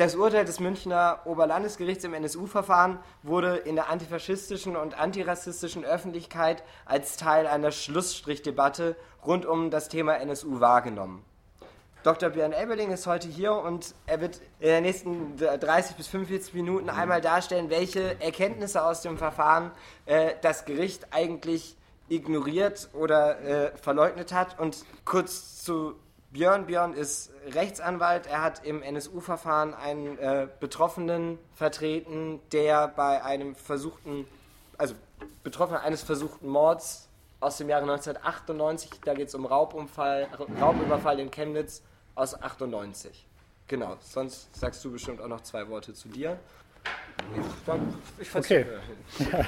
Das Urteil des Münchner Oberlandesgerichts im NSU-Verfahren wurde in der antifaschistischen und antirassistischen Öffentlichkeit als Teil einer Schlussstrichdebatte rund um das Thema NSU wahrgenommen. Dr. Björn Ebeling ist heute hier und er wird in den nächsten 30 bis 45 Minuten einmal darstellen, welche Erkenntnisse aus dem Verfahren äh, das Gericht eigentlich ignoriert oder äh, verleugnet hat. Und kurz zu Björn. Björn ist Rechtsanwalt. Er hat im NSU-Verfahren einen äh, Betroffenen vertreten, der bei einem versuchten, also Betroffener eines versuchten Mords aus dem Jahre 1998, da geht es um Raubunfall, Raubüberfall in Chemnitz aus 98. Genau, sonst sagst du bestimmt auch noch zwei Worte zu dir. Ich okay. Ja.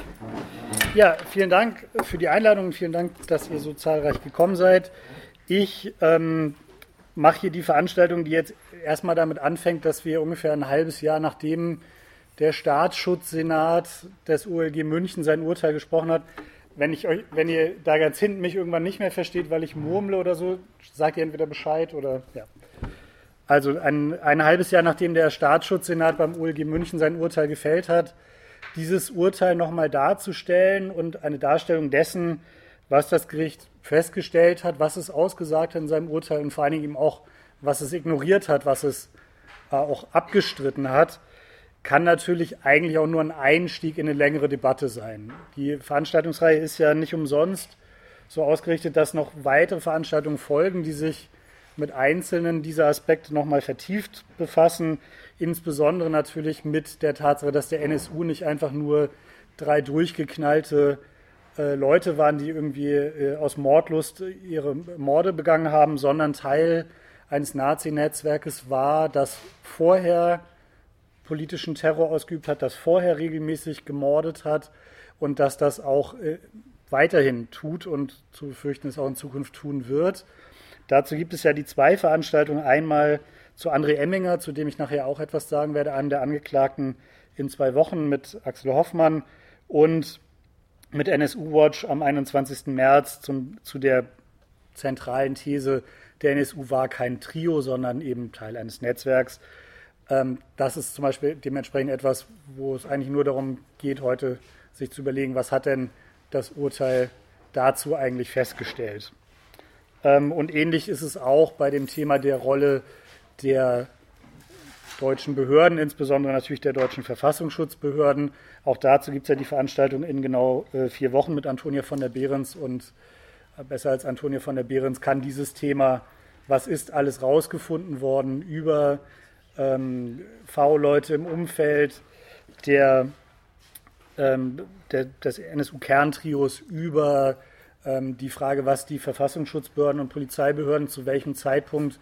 ja, vielen Dank für die Einladung, vielen Dank, dass ihr so zahlreich gekommen seid. Ich ähm, mache hier die Veranstaltung, die jetzt erstmal damit anfängt, dass wir ungefähr ein halbes Jahr nachdem der Staatsschutzsenat des OLG München sein Urteil gesprochen hat, wenn, ich euch, wenn ihr da ganz hinten mich irgendwann nicht mehr versteht, weil ich murmle oder so, sagt ihr entweder Bescheid oder ja. Also ein, ein halbes Jahr nachdem der Staatsschutzsenat beim OLG München sein Urteil gefällt hat, dieses Urteil nochmal darzustellen und eine Darstellung dessen, was das Gericht festgestellt hat, was es ausgesagt hat in seinem Urteil und vor allen Dingen eben auch, was es ignoriert hat, was es äh, auch abgestritten hat, kann natürlich eigentlich auch nur ein Einstieg in eine längere Debatte sein. Die Veranstaltungsreihe ist ja nicht umsonst so ausgerichtet, dass noch weitere Veranstaltungen folgen, die sich mit einzelnen dieser Aspekte nochmal vertieft befassen, insbesondere natürlich mit der Tatsache, dass der NSU nicht einfach nur drei durchgeknallte äh, Leute waren, die irgendwie äh, aus Mordlust ihre Morde begangen haben, sondern Teil eines Nazi-Netzwerkes war, das vorher politischen Terror ausgeübt hat, das vorher regelmäßig gemordet hat und dass das auch äh, weiterhin tut und zu befürchten es auch in Zukunft tun wird. Dazu gibt es ja die zwei Veranstaltungen. Einmal zu André Emminger, zu dem ich nachher auch etwas sagen werde, einem der Angeklagten in zwei Wochen mit Axel Hoffmann und mit NSU Watch am 21. März zum, zu der zentralen These, der NSU war kein Trio, sondern eben Teil eines Netzwerks. Ähm, das ist zum Beispiel dementsprechend etwas, wo es eigentlich nur darum geht, heute sich zu überlegen, was hat denn das Urteil dazu eigentlich festgestellt. Ähm, und ähnlich ist es auch bei dem Thema der Rolle der deutschen Behörden, insbesondere natürlich der deutschen Verfassungsschutzbehörden. Auch dazu gibt es ja die Veranstaltung in genau äh, vier Wochen mit Antonia von der Behrens und äh, besser als Antonia von der Behrens kann dieses Thema, was ist alles rausgefunden worden über ähm, V-Leute im Umfeld der, ähm, der des NSU-Kerntrios über ähm, die Frage, was die Verfassungsschutzbehörden und Polizeibehörden zu welchem Zeitpunkt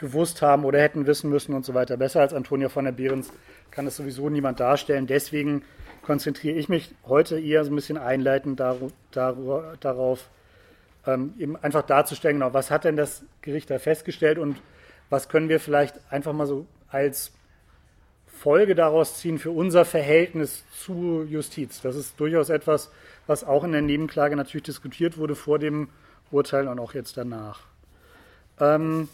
gewusst haben oder hätten wissen müssen und so weiter. Besser als Antonia von der Behrens kann es sowieso niemand darstellen. Deswegen konzentriere ich mich heute eher so ein bisschen einleitend dar, dar, darauf, ähm, eben einfach darzustellen, genau, was hat denn das Gericht da festgestellt und was können wir vielleicht einfach mal so als Folge daraus ziehen für unser Verhältnis zu Justiz. Das ist durchaus etwas, was auch in der Nebenklage natürlich diskutiert wurde vor dem Urteil und auch jetzt danach. Ähm,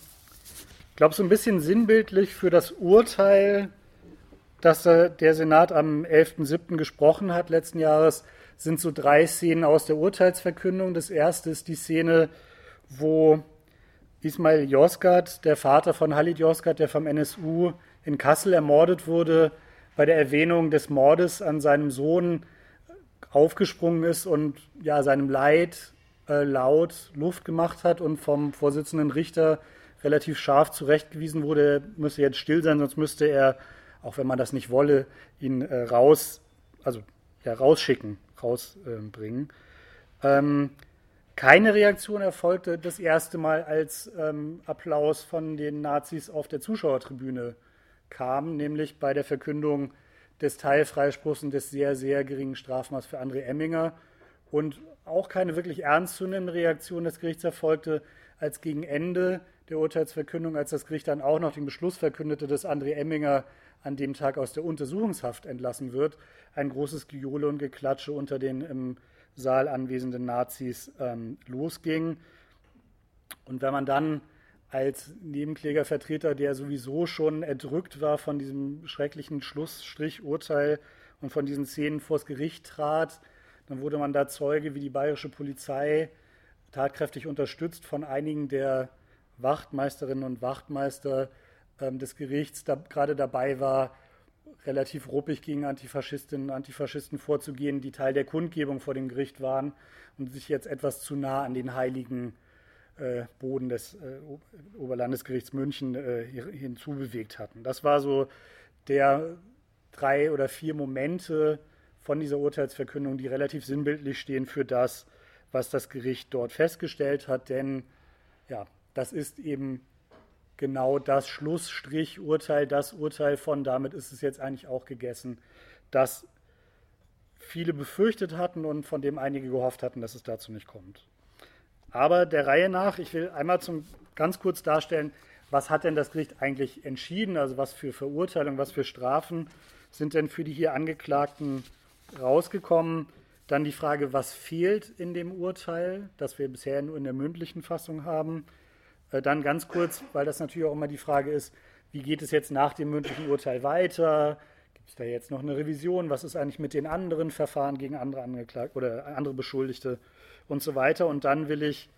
ich glaube, so ein bisschen sinnbildlich für das Urteil, das der Senat am 11.07. gesprochen hat letzten Jahres, sind so drei Szenen aus der Urteilsverkündung. Das erste ist die Szene, wo Ismail Yozgat, der Vater von Halid Yozgat, der vom NSU in Kassel ermordet wurde, bei der Erwähnung des Mordes an seinem Sohn aufgesprungen ist und ja seinem Leid äh, laut Luft gemacht hat und vom Vorsitzenden Richter relativ scharf zurechtgewiesen wurde, er müsse jetzt still sein, sonst müsste er, auch wenn man das nicht wolle, ihn äh, raus, also ja, rausschicken, rausbringen. Äh, ähm, keine Reaktion erfolgte das erste Mal, als ähm, Applaus von den Nazis auf der Zuschauertribüne kam, nämlich bei der Verkündung des Teilfreispruchs und des sehr, sehr geringen Strafmaßes für André Emminger. Und auch keine wirklich ernstzunehmende Reaktion des Gerichts erfolgte, als gegen Ende der Urteilsverkündung, als das Gericht dann auch noch den Beschluss verkündete, dass André Emminger an dem Tag aus der Untersuchungshaft entlassen wird, ein großes Gejohle und Geklatsche unter den im Saal anwesenden Nazis ähm, losging. Und wenn man dann als Nebenklägervertreter, der sowieso schon erdrückt war von diesem schrecklichen Schlussstrich-Urteil und von diesen Szenen vors Gericht trat. Dann wurde man da Zeuge, wie die bayerische Polizei tatkräftig unterstützt von einigen der Wachtmeisterinnen und Wachtmeister ähm, des Gerichts da, gerade dabei war, relativ ruppig gegen Antifaschistinnen und Antifaschisten vorzugehen, die Teil der Kundgebung vor dem Gericht waren und sich jetzt etwas zu nah an den heiligen äh, Boden des äh, Oberlandesgerichts München äh, hinzubewegt hatten. Das war so der drei oder vier Momente von dieser Urteilsverkündung, die relativ sinnbildlich stehen für das, was das Gericht dort festgestellt hat. Denn ja, das ist eben genau das Schlussstrich-Urteil, das Urteil von, damit ist es jetzt eigentlich auch gegessen, das viele befürchtet hatten und von dem einige gehofft hatten, dass es dazu nicht kommt. Aber der Reihe nach, ich will einmal zum, ganz kurz darstellen, was hat denn das Gericht eigentlich entschieden, also was für Verurteilungen, was für Strafen sind denn für die hier Angeklagten rausgekommen. Dann die Frage, was fehlt in dem Urteil, das wir bisher nur in der mündlichen Fassung haben. Äh, dann ganz kurz, weil das natürlich auch immer die Frage ist, wie geht es jetzt nach dem mündlichen Urteil weiter? Gibt es da jetzt noch eine Revision? Was ist eigentlich mit den anderen Verfahren gegen andere Angeklagte oder andere Beschuldigte und so weiter? Und dann will ich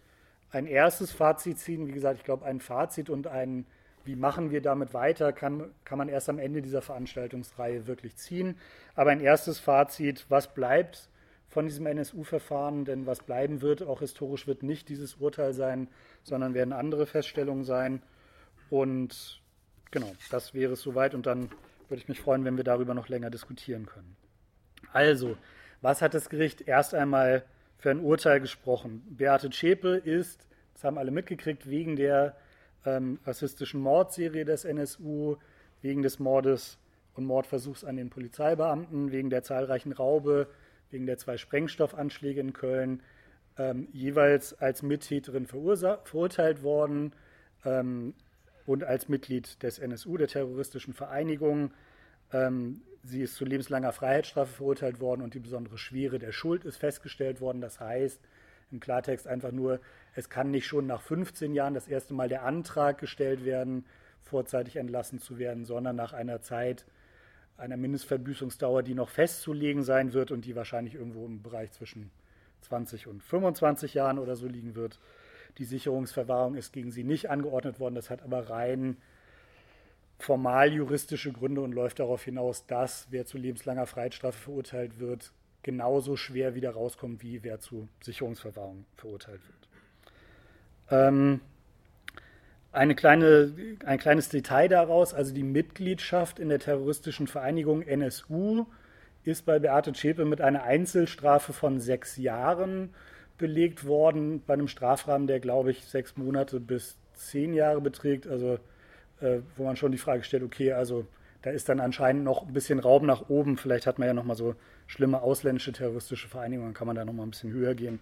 ein erstes Fazit ziehen. Wie gesagt, ich glaube, ein Fazit und ein, wie machen wir damit weiter, kann, kann man erst am Ende dieser Veranstaltungsreihe wirklich ziehen. Aber ein erstes Fazit, was bleibt von diesem NSU-Verfahren, denn was bleiben wird, auch historisch wird nicht dieses Urteil sein, sondern werden andere Feststellungen sein. Und genau, das wäre es soweit und dann würde ich mich freuen, wenn wir darüber noch länger diskutieren können. Also, was hat das Gericht erst einmal für ein Urteil gesprochen? Beate Zschäpe ist, das haben alle mitgekriegt, wegen der ähm, rassistischen Mordserie des NSU, wegen des Mordes und Mordversuchs an den Polizeibeamten, wegen der zahlreichen Raube, wegen der zwei Sprengstoffanschläge in Köln ähm, jeweils als Mittäterin verurteilt worden ähm, und als Mitglied des NSU, der terroristischen Vereinigung. Ähm, sie ist zu lebenslanger Freiheitsstrafe verurteilt worden und die besondere Schwere der Schuld ist festgestellt worden. Das heißt im Klartext einfach nur, es kann nicht schon nach 15 Jahren das erste Mal der Antrag gestellt werden, vorzeitig entlassen zu werden, sondern nach einer Zeit, einer Mindestverbüßungsdauer, die noch festzulegen sein wird und die wahrscheinlich irgendwo im Bereich zwischen 20 und 25 Jahren oder so liegen wird. Die Sicherungsverwahrung ist gegen sie nicht angeordnet worden. Das hat aber rein formal juristische Gründe und läuft darauf hinaus, dass wer zu lebenslanger Freiheitsstrafe verurteilt wird, genauso schwer wieder rauskommt, wie wer zu Sicherungsverwahrung verurteilt wird. Ähm, eine kleine, ein kleines Detail daraus, also die Mitgliedschaft in der terroristischen Vereinigung NSU ist bei Beate Zschäpe mit einer Einzelstrafe von sechs Jahren belegt worden, bei einem Strafrahmen, der, glaube ich, sechs Monate bis zehn Jahre beträgt. Also, äh, wo man schon die Frage stellt, okay, also da ist dann anscheinend noch ein bisschen Raum nach oben. Vielleicht hat man ja noch mal so schlimme ausländische terroristische Vereinigungen, kann man da noch mal ein bisschen höher gehen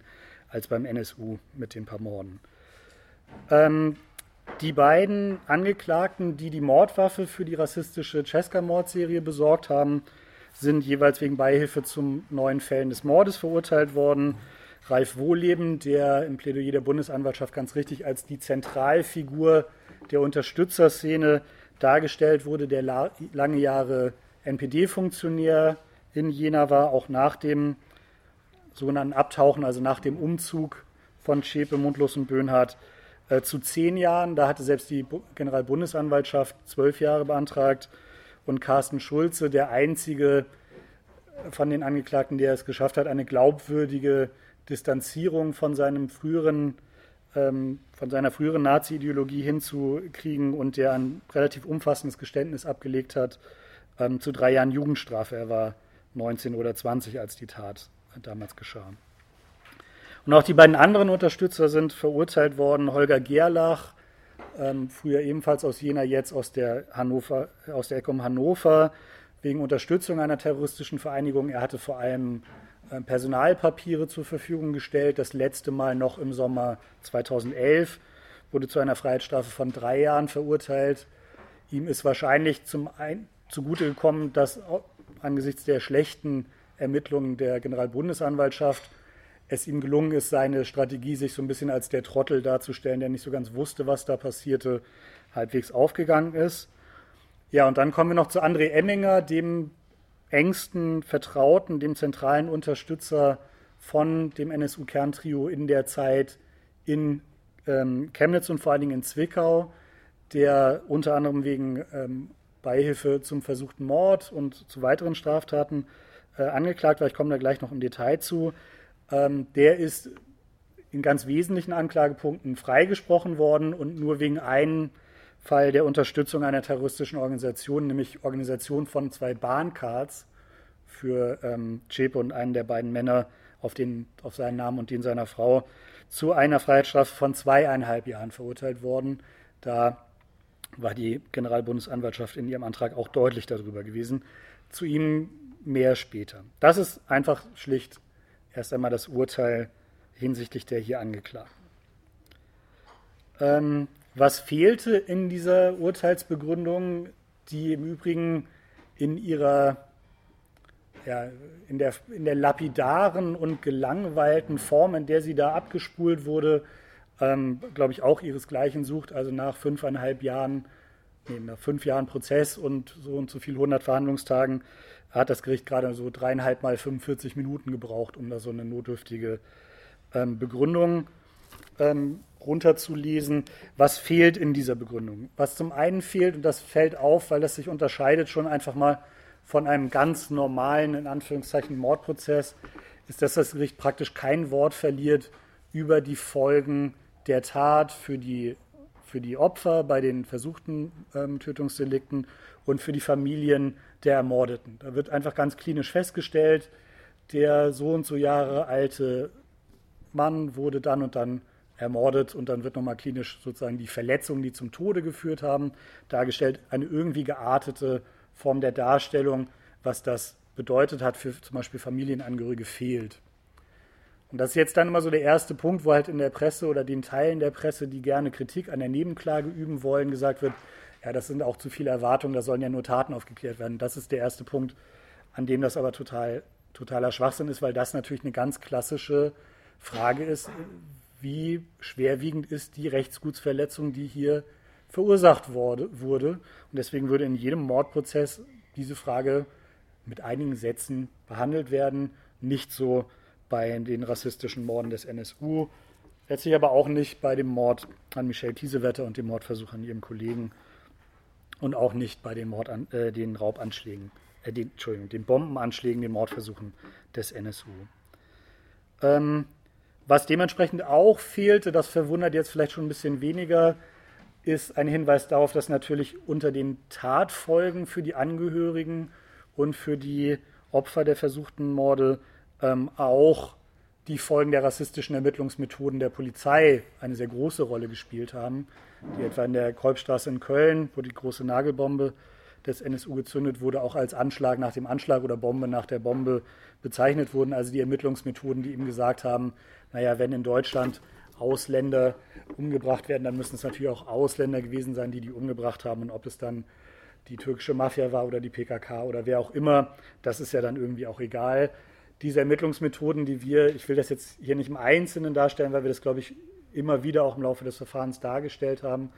als beim NSU mit den paar Morden. Ähm, die beiden Angeklagten, die die Mordwaffe für die rassistische Cesca-Mordserie besorgt haben, sind jeweils wegen Beihilfe zum neuen Fällen des Mordes verurteilt worden. Ralf Wohleben, der im Plädoyer der Bundesanwaltschaft ganz richtig als die Zentralfigur der Unterstützerszene dargestellt wurde, der lange Jahre NPD-Funktionär in Jena war, auch nach dem sogenannten Abtauchen, also nach dem Umzug von Schäpe, Mundlos und Böhnhardt äh, zu zehn Jahren. Da hatte selbst die Generalbundesanwaltschaft zwölf Jahre beantragt. Und Carsten Schulze, der einzige von den Angeklagten, der es geschafft hat, eine glaubwürdige Distanzierung von seinem früheren ähm, von seiner früheren Nazi-Ideologie hinzukriegen und der ein relativ umfassendes Geständnis abgelegt hat ähm, zu drei Jahren Jugendstrafe. Er war 19 oder 20, als die Tat damals geschah. Und auch die beiden anderen Unterstützer sind verurteilt worden. Holger Gerlach, ähm, früher ebenfalls aus Jena, jetzt aus der, Hannover, aus der Ecke um Hannover, wegen Unterstützung einer terroristischen Vereinigung. Er hatte vor allem äh, Personalpapiere zur Verfügung gestellt, das letzte Mal noch im Sommer 2011, wurde zu einer Freiheitsstrafe von drei Jahren verurteilt. Ihm ist wahrscheinlich zum ein, zugute gekommen, dass angesichts der schlechten Ermittlungen der Generalbundesanwaltschaft es ihm gelungen ist, seine Strategie, sich so ein bisschen als der Trottel darzustellen, der nicht so ganz wusste, was da passierte, halbwegs aufgegangen ist. Ja, und dann kommen wir noch zu André Emminger, dem engsten Vertrauten, dem zentralen Unterstützer von dem NSU-Kerntrio in der Zeit in ähm, Chemnitz und vor allen Dingen in Zwickau, der unter anderem wegen ähm, Beihilfe zum versuchten Mord und zu weiteren Straftaten äh, angeklagt war. Ich komme da gleich noch im Detail zu. Ähm, der ist in ganz wesentlichen Anklagepunkten freigesprochen worden und nur wegen einem Fall der Unterstützung einer terroristischen Organisation, nämlich Organisation von zwei Bahncards für ähm, Chepe und einen der beiden Männer auf, den, auf seinen Namen und den seiner Frau, zu einer Freiheitsstrafe von zweieinhalb Jahren verurteilt worden. Da war die Generalbundesanwaltschaft in ihrem Antrag auch deutlich darüber gewesen. Zu ihm mehr später. Das ist einfach schlicht erst einmal das Urteil hinsichtlich der hier Angeklagten. Ähm, was fehlte in dieser Urteilsbegründung, die im Übrigen in ihrer ja, in, der, in der lapidaren und gelangweilten Form, in der sie da abgespult wurde, ähm, glaube ich, auch ihresgleichen sucht. Also nach fünfeinhalb Jahren, nee, nach fünf Jahren Prozess und so und so viel 100 Verhandlungstagen hat das Gericht gerade so dreieinhalb mal 45 Minuten gebraucht, um da so eine notdürftige ähm, Begründung ähm, runterzulesen. Was fehlt in dieser Begründung? Was zum einen fehlt, und das fällt auf, weil das sich unterscheidet schon einfach mal von einem ganz normalen, in Anführungszeichen, Mordprozess, ist, dass das Gericht praktisch kein Wort verliert über die Folgen der Tat für die, für die Opfer bei den versuchten ähm, Tötungsdelikten und für die Familien der Ermordeten. Da wird einfach ganz klinisch festgestellt, der so und so Jahre alte Mann wurde dann und dann ermordet und dann wird nochmal klinisch sozusagen die Verletzungen, die zum Tode geführt haben, dargestellt. Eine irgendwie geartete Form der Darstellung, was das bedeutet hat für zum Beispiel Familienangehörige, fehlt. Und das ist jetzt dann immer so der erste Punkt, wo halt in der Presse oder den Teilen der Presse, die gerne Kritik an der Nebenklage üben wollen, gesagt wird, ja, das sind auch zu viele Erwartungen, da sollen ja nur Taten aufgeklärt werden. Das ist der erste Punkt, an dem das aber total, totaler Schwachsinn ist, weil das natürlich eine ganz klassische Frage ist, wie schwerwiegend ist die Rechtsgutsverletzung, die hier verursacht wurde, wurde. Und deswegen würde in jedem Mordprozess diese Frage mit einigen Sätzen behandelt werden, nicht so bei den rassistischen Morden des NSU, letztlich aber auch nicht bei dem Mord an Michelle Kiesewetter und dem Mordversuch an ihrem Kollegen und auch nicht bei den, Mordan äh, den Raubanschlägen, äh, den, Entschuldigung, den Bombenanschlägen, den Mordversuchen des NSU. Ähm, was dementsprechend auch fehlte, das verwundert jetzt vielleicht schon ein bisschen weniger, ist ein Hinweis darauf, dass natürlich unter den Tatfolgen für die Angehörigen und für die Opfer der versuchten Morde ähm, auch die Folgen der rassistischen Ermittlungsmethoden der Polizei eine sehr große Rolle gespielt haben, die etwa in der Kolbstraße in Köln, wo die große Nagelbombe des NSU gezündet wurde, auch als Anschlag nach dem Anschlag oder Bombe nach der Bombe bezeichnet wurden. Also die Ermittlungsmethoden, die ihm gesagt haben, naja, wenn in Deutschland Ausländer umgebracht werden, dann müssen es natürlich auch Ausländer gewesen sein, die die umgebracht haben. Und ob es dann die türkische Mafia war oder die PKK oder wer auch immer, das ist ja dann irgendwie auch egal. Diese Ermittlungsmethoden, die wir, ich will das jetzt hier nicht im Einzelnen darstellen, weil wir das, glaube ich, immer wieder auch im Laufe des Verfahrens dargestellt haben,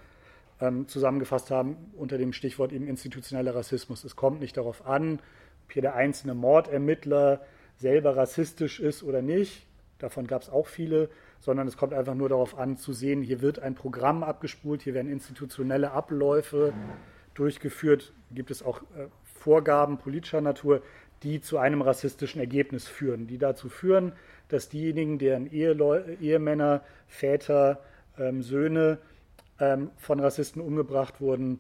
ähm, zusammengefasst haben unter dem Stichwort eben institutioneller Rassismus. Es kommt nicht darauf an, ob hier der einzelne Mordermittler selber rassistisch ist oder nicht. Davon gab es auch viele, sondern es kommt einfach nur darauf an zu sehen, hier wird ein Programm abgespult, hier werden institutionelle Abläufe durchgeführt, gibt es auch äh, Vorgaben politischer Natur, die zu einem rassistischen Ergebnis führen, die dazu führen, dass diejenigen, deren Eheleu Ehemänner, Väter, ähm, Söhne ähm, von Rassisten umgebracht wurden,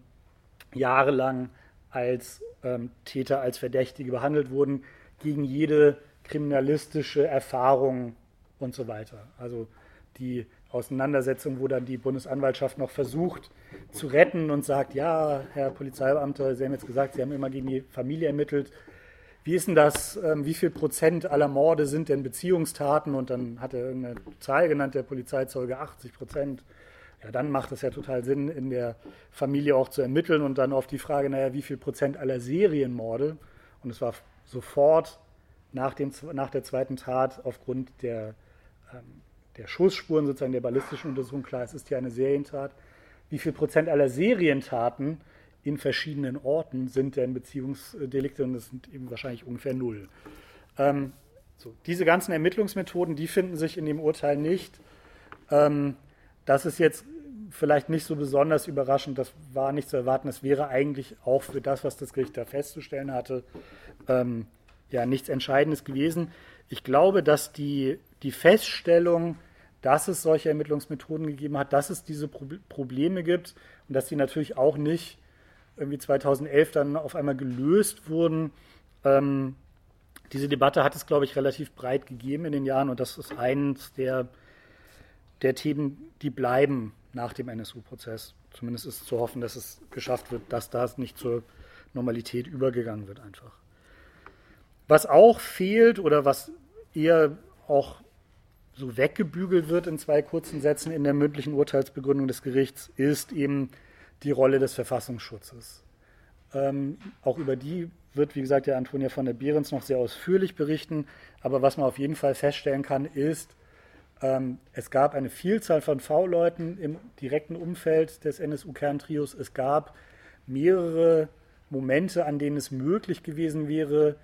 jahrelang als ähm, Täter, als Verdächtige behandelt wurden, gegen jede kriminalistische Erfahrung und so weiter. Also die Auseinandersetzung, wo dann die Bundesanwaltschaft noch versucht zu retten und sagt, ja, Herr Polizeibeamter, Sie haben jetzt gesagt, Sie haben immer gegen die Familie ermittelt. Wie ist denn das, ähm, wie viel Prozent aller Morde sind denn Beziehungstaten? Und dann hat er irgendeine Zahl genannt, der Polizeizeuge 80 Prozent. Ja, dann macht es ja total Sinn, in der Familie auch zu ermitteln und dann auf die Frage, naja, wie viel Prozent aller Serienmorde? Und es war sofort nach, dem, nach der zweiten Tat aufgrund der ähm, der Schussspuren, sozusagen der ballistischen Untersuchung klar, es ist hier eine Serientat. Wie viel Prozent aller Serientaten in verschiedenen Orten sind denn Beziehungsdelikte und das sind eben wahrscheinlich ungefähr null. Ähm, so, diese ganzen Ermittlungsmethoden, die finden sich in dem Urteil nicht. Ähm, das ist jetzt vielleicht nicht so besonders überraschend, das war nicht zu erwarten. Das wäre eigentlich auch für das, was das Gericht da festzustellen hatte, ähm, ja nichts Entscheidendes gewesen. Ich glaube, dass die, die Feststellung, dass es solche Ermittlungsmethoden gegeben hat, dass es diese Pro Probleme gibt und dass die natürlich auch nicht irgendwie 2011 dann auf einmal gelöst wurden. Ähm, diese Debatte hat es, glaube ich, relativ breit gegeben in den Jahren und das ist eines der, der Themen, die bleiben nach dem NSU-Prozess. Zumindest ist zu hoffen, dass es geschafft wird, dass das nicht zur Normalität übergegangen wird einfach. Was auch fehlt oder was eher auch so weggebügelt wird in zwei kurzen Sätzen in der mündlichen Urteilsbegründung des Gerichts, ist eben die Rolle des Verfassungsschutzes. Ähm, auch über die wird, wie gesagt, der Antonia von der Behrens noch sehr ausführlich berichten. Aber was man auf jeden Fall feststellen kann, ist, ähm, es gab eine Vielzahl von V-Leuten im direkten Umfeld des NSU-Kerntrios. Es gab mehrere Momente, an denen es möglich gewesen wäre,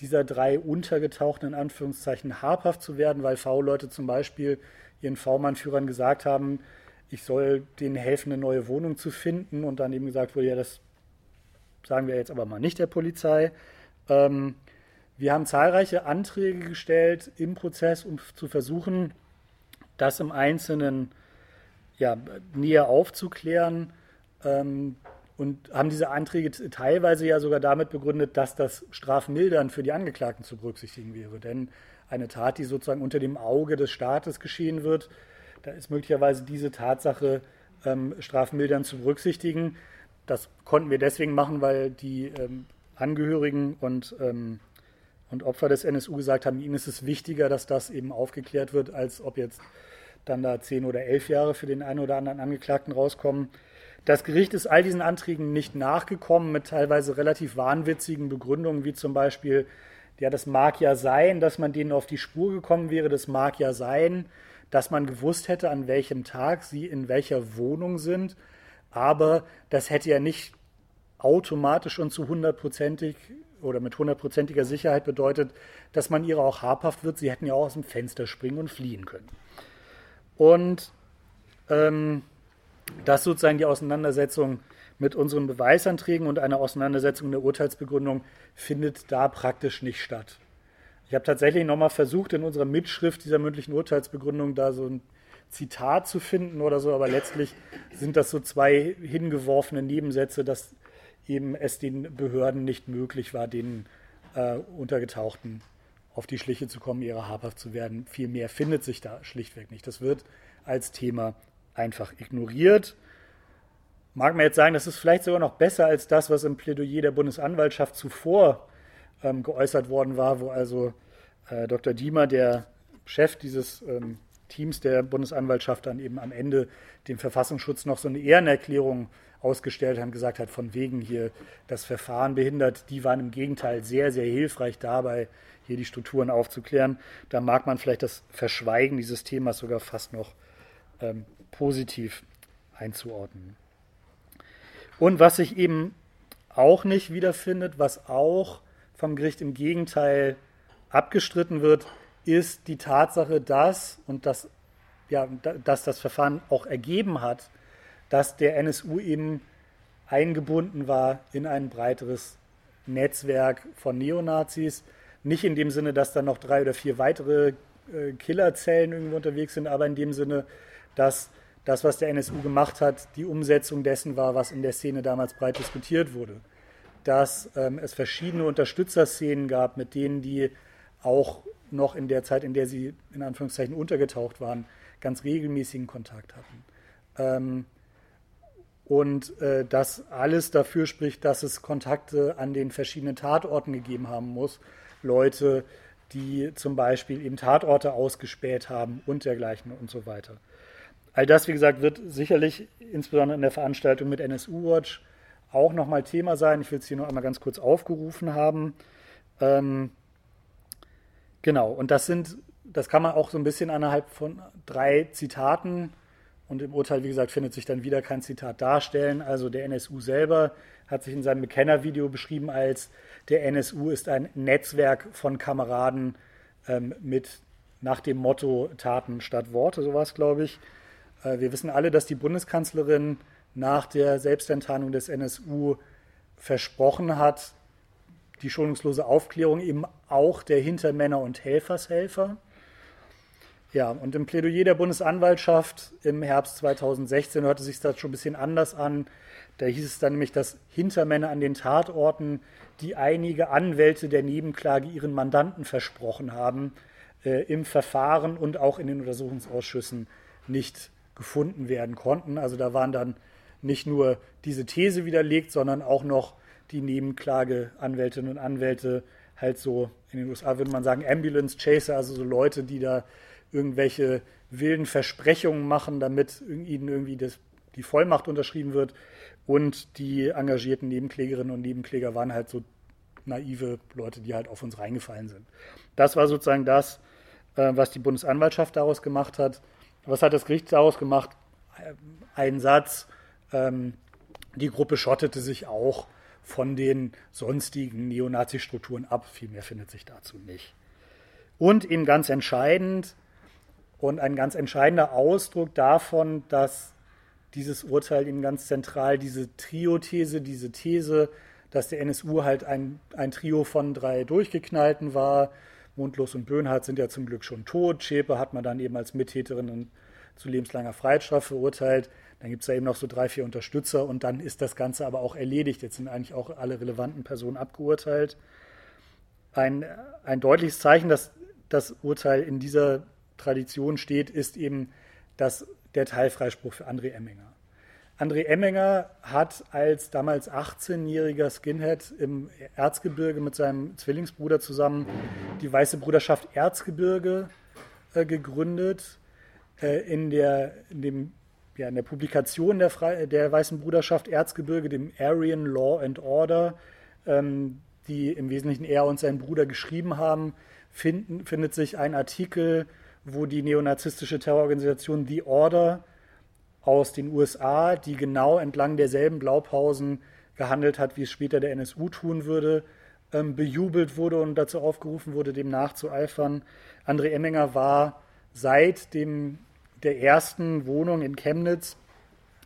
dieser drei untergetauchten in Anführungszeichen habhaft zu werden, weil V-Leute zum Beispiel ihren V-Mann-Führern gesagt haben, ich soll denen helfen, eine neue Wohnung zu finden und dann eben gesagt wurde, ja, das sagen wir jetzt aber mal nicht der Polizei. Ähm, wir haben zahlreiche Anträge gestellt im Prozess, um zu versuchen, das im Einzelnen ja, näher aufzuklären ähm, und haben diese Anträge teilweise ja sogar damit begründet, dass das Strafmildern für die Angeklagten zu berücksichtigen wäre. Denn eine Tat, die sozusagen unter dem Auge des Staates geschehen wird, da ist möglicherweise diese Tatsache ähm, strafmildern zu berücksichtigen. Das konnten wir deswegen machen, weil die ähm, Angehörigen und, ähm, und Opfer des NSU gesagt haben, ihnen ist es wichtiger, dass das eben aufgeklärt wird, als ob jetzt dann da zehn oder elf Jahre für den einen oder anderen Angeklagten rauskommen. Das Gericht ist all diesen Anträgen nicht nachgekommen mit teilweise relativ wahnwitzigen Begründungen, wie zum Beispiel, ja, das mag ja sein, dass man denen auf die Spur gekommen wäre, das mag ja sein, dass man gewusst hätte, an welchem Tag sie in welcher Wohnung sind, aber das hätte ja nicht automatisch und zu hundertprozentig oder mit hundertprozentiger Sicherheit bedeutet, dass man ihrer auch habhaft wird. Sie hätten ja auch aus dem Fenster springen und fliehen können. Und ähm, das sozusagen die Auseinandersetzung mit unseren Beweisanträgen und eine Auseinandersetzung der Urteilsbegründung findet da praktisch nicht statt. Ich habe tatsächlich nochmal versucht, in unserer Mitschrift dieser mündlichen Urteilsbegründung da so ein Zitat zu finden oder so, aber letztlich sind das so zwei hingeworfene Nebensätze, dass eben es den Behörden nicht möglich war, den äh, Untergetauchten auf die Schliche zu kommen, ihrer habhaft zu werden. Viel mehr findet sich da schlichtweg nicht. Das wird als Thema einfach ignoriert. Mag man jetzt sagen, das ist vielleicht sogar noch besser als das, was im Plädoyer der Bundesanwaltschaft zuvor ähm, geäußert worden war, wo also äh, Dr. Diemer, der Chef dieses ähm, Teams der Bundesanwaltschaft, dann eben am Ende dem Verfassungsschutz noch so eine Ehrenerklärung ausgestellt hat und gesagt hat, von wegen hier das Verfahren behindert. Die waren im Gegenteil sehr, sehr hilfreich dabei, hier die Strukturen aufzuklären. Da mag man vielleicht das Verschweigen dieses Themas sogar fast noch ähm, positiv einzuordnen. Und was sich eben auch nicht wiederfindet, was auch vom Gericht im Gegenteil abgestritten wird, ist die Tatsache, dass, und das, ja, dass das Verfahren auch ergeben hat, dass der NSU eben eingebunden war in ein breiteres Netzwerk von Neonazis, nicht in dem Sinne, dass da noch drei oder vier weitere äh, Killerzellen irgendwo unterwegs sind, aber in dem Sinne, dass das, was der NSU gemacht hat, die Umsetzung dessen war, was in der Szene damals breit diskutiert wurde. Dass ähm, es verschiedene Unterstützerszenen gab, mit denen die auch noch in der Zeit, in der sie in Anführungszeichen untergetaucht waren, ganz regelmäßigen Kontakt hatten. Ähm, und äh, das alles dafür spricht, dass es Kontakte an den verschiedenen Tatorten gegeben haben muss, Leute, die zum Beispiel eben Tatorte ausgespäht haben und dergleichen und so weiter. All das, wie gesagt, wird sicherlich insbesondere in der Veranstaltung mit NSU Watch auch nochmal Thema sein. Ich will es hier nur einmal ganz kurz aufgerufen haben. Ähm, genau, und das sind das kann man auch so ein bisschen innerhalb von drei Zitaten und im Urteil, wie gesagt, findet sich dann wieder kein Zitat darstellen. Also der NSU selber hat sich in seinem Bekennervideo beschrieben als der NSU ist ein Netzwerk von Kameraden ähm, mit nach dem Motto Taten statt Worte, sowas glaube ich. Äh, wir wissen alle, dass die Bundeskanzlerin nach der Selbstenttarnung des NSU versprochen hat, die schonungslose Aufklärung eben auch der Hintermänner und Helfershelfer. Ja, und im Plädoyer der Bundesanwaltschaft im Herbst 2016 hörte sich das schon ein bisschen anders an. Da hieß es dann nämlich, dass Hintermänner an den Tatorten, die einige Anwälte der Nebenklage ihren Mandanten versprochen haben, äh, im Verfahren und auch in den Untersuchungsausschüssen nicht gefunden werden konnten. Also da waren dann nicht nur diese These widerlegt, sondern auch noch die Nebenklageanwältinnen und Anwälte halt so, in den USA würde man sagen, Ambulance Chaser, also so Leute, die da irgendwelche wilden Versprechungen machen, damit ihnen irgendwie das, die Vollmacht unterschrieben wird. Und die engagierten Nebenklägerinnen und Nebenkläger waren halt so naive Leute, die halt auf uns reingefallen sind. Das war sozusagen das, äh, was die Bundesanwaltschaft daraus gemacht hat. Was hat das Gericht daraus gemacht? Ein Satz, ähm, die Gruppe schottete sich auch von den sonstigen Neonazi-Strukturen ab. Viel mehr findet sich dazu nicht. Und eben ganz entscheidend und ein ganz entscheidender Ausdruck davon, dass dieses Urteil eben ganz zentral diese Trio-These, diese These, dass der NSU halt ein, ein Trio von drei Durchgeknallten war. Mundlos und Böhnhardt sind ja zum Glück schon tot. Schäpe hat man dann eben als Mittäterin zu lebenslanger Freiheitsstrafe verurteilt. Dann gibt es da eben noch so drei, vier Unterstützer und dann ist das Ganze aber auch erledigt. Jetzt sind eigentlich auch alle relevanten Personen abgeurteilt. Ein, ein deutliches Zeichen, dass das Urteil in dieser Tradition steht, ist eben das, der Teilfreispruch für André Emminger. André Emminger hat als damals 18-jähriger Skinhead im Erzgebirge mit seinem Zwillingsbruder zusammen die Weiße Bruderschaft Erzgebirge äh, gegründet. Äh, in, der, in dem ja, in der Publikation der, Fre der Weißen Bruderschaft Erzgebirge, dem Aryan Law and Order, ähm, die im Wesentlichen er und sein Bruder geschrieben haben, finden, findet sich ein Artikel, wo die neonazistische Terrororganisation The Order aus den USA, die genau entlang derselben Blaupausen gehandelt hat, wie es später der NSU tun würde, ähm, bejubelt wurde und dazu aufgerufen wurde, dem nachzueifern. André Emminger war seit dem der ersten Wohnung in Chemnitz,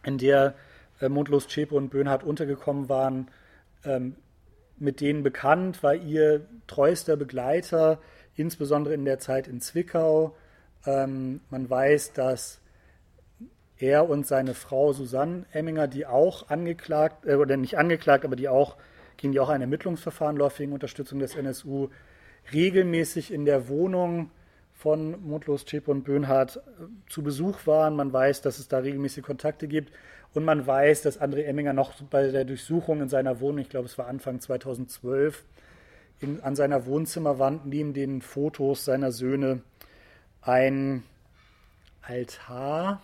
in der äh, Mundlos, Zschäpe und Böhnhardt untergekommen waren, ähm, mit denen bekannt, war ihr treuester Begleiter, insbesondere in der Zeit in Zwickau. Ähm, man weiß, dass er und seine Frau Susanne Emminger, die auch angeklagt, äh, oder nicht angeklagt, aber die auch, gegen die auch ein Ermittlungsverfahren läuft wegen Unterstützung des NSU, regelmäßig in der Wohnung von Mundlos, Chip und Böhnhardt äh, zu Besuch waren. Man weiß, dass es da regelmäßig Kontakte gibt. Und man weiß, dass André Emminger noch bei der Durchsuchung in seiner Wohnung, ich glaube, es war Anfang 2012, in, an seiner Wohnzimmerwand neben den Fotos seiner Söhne ein Altar,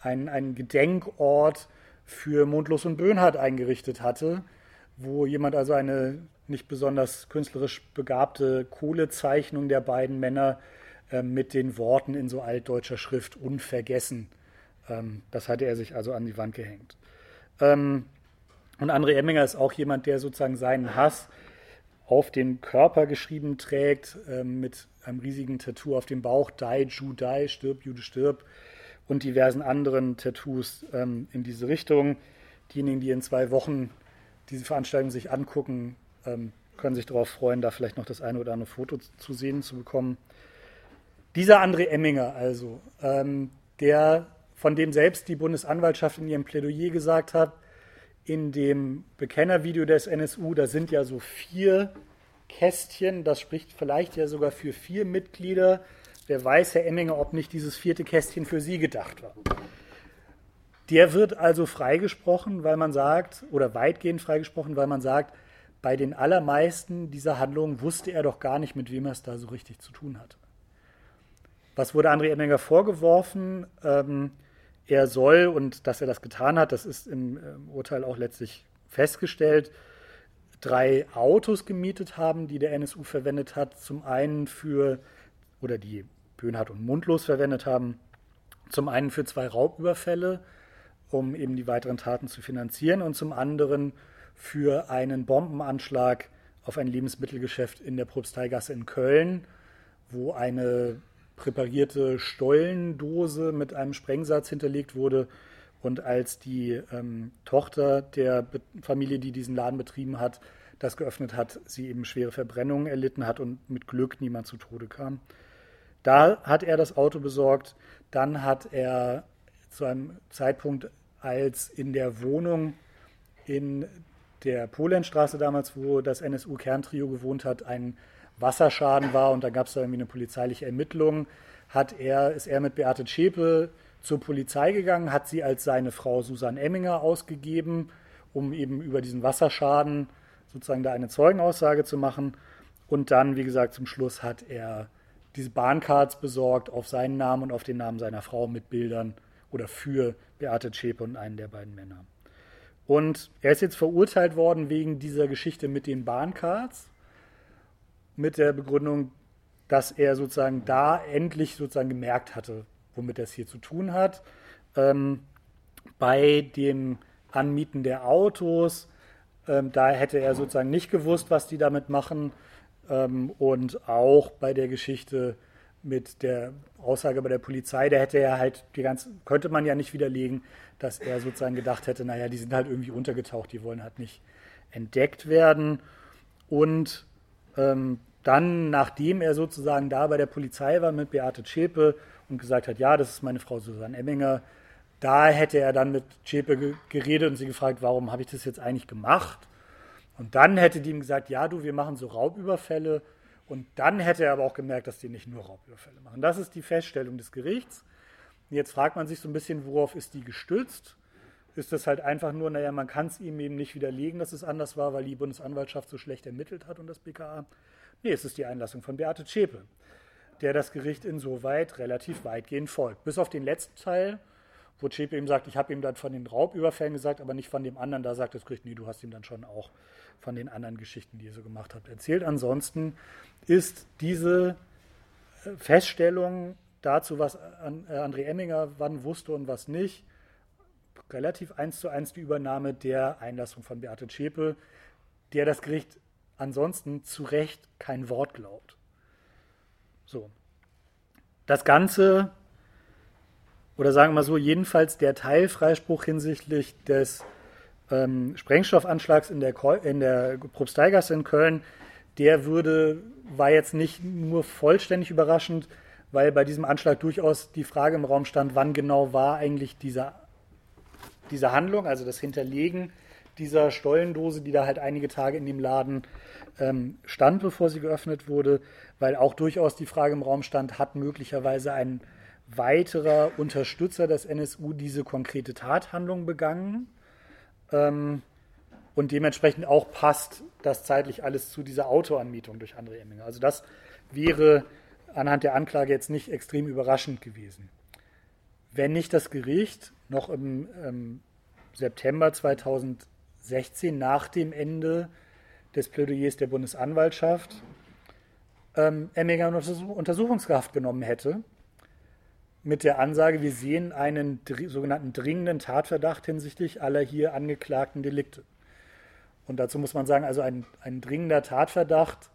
ein, ein Gedenkort für Mundlos und Böhnhardt eingerichtet hatte, wo jemand also eine nicht besonders künstlerisch begabte Kohlezeichnung der beiden Männer mit den Worten in so altdeutscher Schrift unvergessen. Ähm, das hatte er sich also an die Wand gehängt. Ähm, und André Emminger ist auch jemand, der sozusagen seinen Hass auf den Körper geschrieben trägt, mit einem riesigen Tattoo auf dem Bauch, Die, Jew, Die, stirb, Jude, stirb und diversen anderen Tattoos in diese Richtung. Diejenigen, die in zwei Wochen diese Veranstaltung sich angucken, können sich darauf freuen, da vielleicht noch das eine oder andere Foto zu sehen zu bekommen. Dieser André Emminger also, ähm, der von dem selbst die Bundesanwaltschaft in ihrem Plädoyer gesagt hat, in dem Bekennervideo des NSU, da sind ja so vier Kästchen, das spricht vielleicht ja sogar für vier Mitglieder. Wer weiß, Herr Emminger, ob nicht dieses vierte Kästchen für Sie gedacht war. Der wird also freigesprochen, weil man sagt, oder weitgehend freigesprochen, weil man sagt, bei den allermeisten dieser Handlungen wusste er doch gar nicht, mit wem er es da so richtig zu tun hatte. Was wurde André Emminger vorgeworfen? Ähm, er soll, und dass er das getan hat, das ist im Urteil auch letztlich festgestellt, drei Autos gemietet haben, die der NSU verwendet hat. Zum einen für oder die Böhnhardt und Mundlos verwendet haben. Zum einen für zwei Raubüberfälle, um eben die weiteren Taten zu finanzieren und zum anderen für einen Bombenanschlag auf ein Lebensmittelgeschäft in der Propsteigasse in Köln, wo eine präparierte Stollendose mit einem Sprengsatz hinterlegt wurde. Und als die ähm, Tochter der Be Familie, die diesen Laden betrieben hat, das geöffnet hat, sie eben schwere Verbrennungen erlitten hat und mit Glück niemand zu Tode kam. Da hat er das Auto besorgt. Dann hat er zu einem Zeitpunkt, als in der Wohnung in der Polenstraße damals, wo das NSU-Kerntrio gewohnt hat, einen Wasserschaden war und da gab es da irgendwie eine polizeiliche Ermittlung, hat er, ist er mit Beate Zschäpe zur Polizei gegangen, hat sie als seine Frau Susanne Emminger ausgegeben, um eben über diesen Wasserschaden sozusagen da eine Zeugenaussage zu machen. Und dann, wie gesagt, zum Schluss hat er diese Bahncards besorgt auf seinen Namen und auf den Namen seiner Frau mit Bildern oder für Beate Zschäpe und einen der beiden Männer. Und er ist jetzt verurteilt worden wegen dieser Geschichte mit den Bahncards mit der Begründung, dass er sozusagen da endlich sozusagen gemerkt hatte, womit er es hier zu tun hat. Ähm, bei dem Anmieten der Autos, ähm, da hätte er sozusagen nicht gewusst, was die damit machen. Ähm, und auch bei der Geschichte mit der Aussage bei der Polizei, da hätte er halt die ganze, könnte man ja nicht widerlegen, dass er sozusagen gedacht hätte, naja, die sind halt irgendwie untergetaucht, die wollen halt nicht entdeckt werden. Und ähm, dann, nachdem er sozusagen da bei der Polizei war mit Beate Zschäpe und gesagt hat, ja, das ist meine Frau Susanne Emminger, da hätte er dann mit Zschäpe geredet und sie gefragt, warum habe ich das jetzt eigentlich gemacht? Und dann hätte die ihm gesagt, ja, du, wir machen so Raubüberfälle. Und dann hätte er aber auch gemerkt, dass die nicht nur Raubüberfälle machen. Das ist die Feststellung des Gerichts. Jetzt fragt man sich so ein bisschen, worauf ist die gestützt? Ist das halt einfach nur, naja, man kann es ihm eben nicht widerlegen, dass es anders war, weil die Bundesanwaltschaft so schlecht ermittelt hat und das BKA? Nee, es ist die Einlassung von Beate Zschäpe, der das Gericht insoweit relativ weitgehend folgt. Bis auf den letzten Teil, wo Zschäpe ihm sagt, ich habe ihm dann von den Raubüberfällen gesagt, aber nicht von dem anderen. Da sagt das Gericht, nee, du hast ihm dann schon auch von den anderen Geschichten, die ihr so gemacht habt, erzählt. Ansonsten ist diese äh, Feststellung dazu, was äh, André Emminger wann wusste und was nicht, relativ eins zu eins die Übernahme der Einlassung von Beate Zschäpe, der das Gericht ansonsten zu Recht kein Wort glaubt. So. Das Ganze, oder sagen wir mal so, jedenfalls der Teilfreispruch hinsichtlich des ähm, Sprengstoffanschlags in der, in der Propsteigasse in Köln, der würde, war jetzt nicht nur vollständig überraschend, weil bei diesem Anschlag durchaus die Frage im Raum stand, wann genau war eigentlich diese, diese Handlung, also das Hinterlegen dieser Stollendose, die da halt einige Tage in dem Laden ähm, stand, bevor sie geöffnet wurde, weil auch durchaus die Frage im Raum stand, hat möglicherweise ein weiterer Unterstützer des NSU diese konkrete Tathandlung begangen? Ähm, und dementsprechend auch passt das zeitlich alles zu dieser Autoanmietung durch André Emminger. Also das wäre anhand der Anklage jetzt nicht extrem überraschend gewesen. Wenn nicht das Gericht noch im ähm, September 2000 16 nach dem Ende des Plädoyers der Bundesanwaltschaft ähm, Emminger in Untersuchungskraft genommen hätte, mit der Ansage, wir sehen einen sogenannten dringenden Tatverdacht hinsichtlich aller hier angeklagten Delikte. Und dazu muss man sagen, also ein, ein dringender Tatverdacht,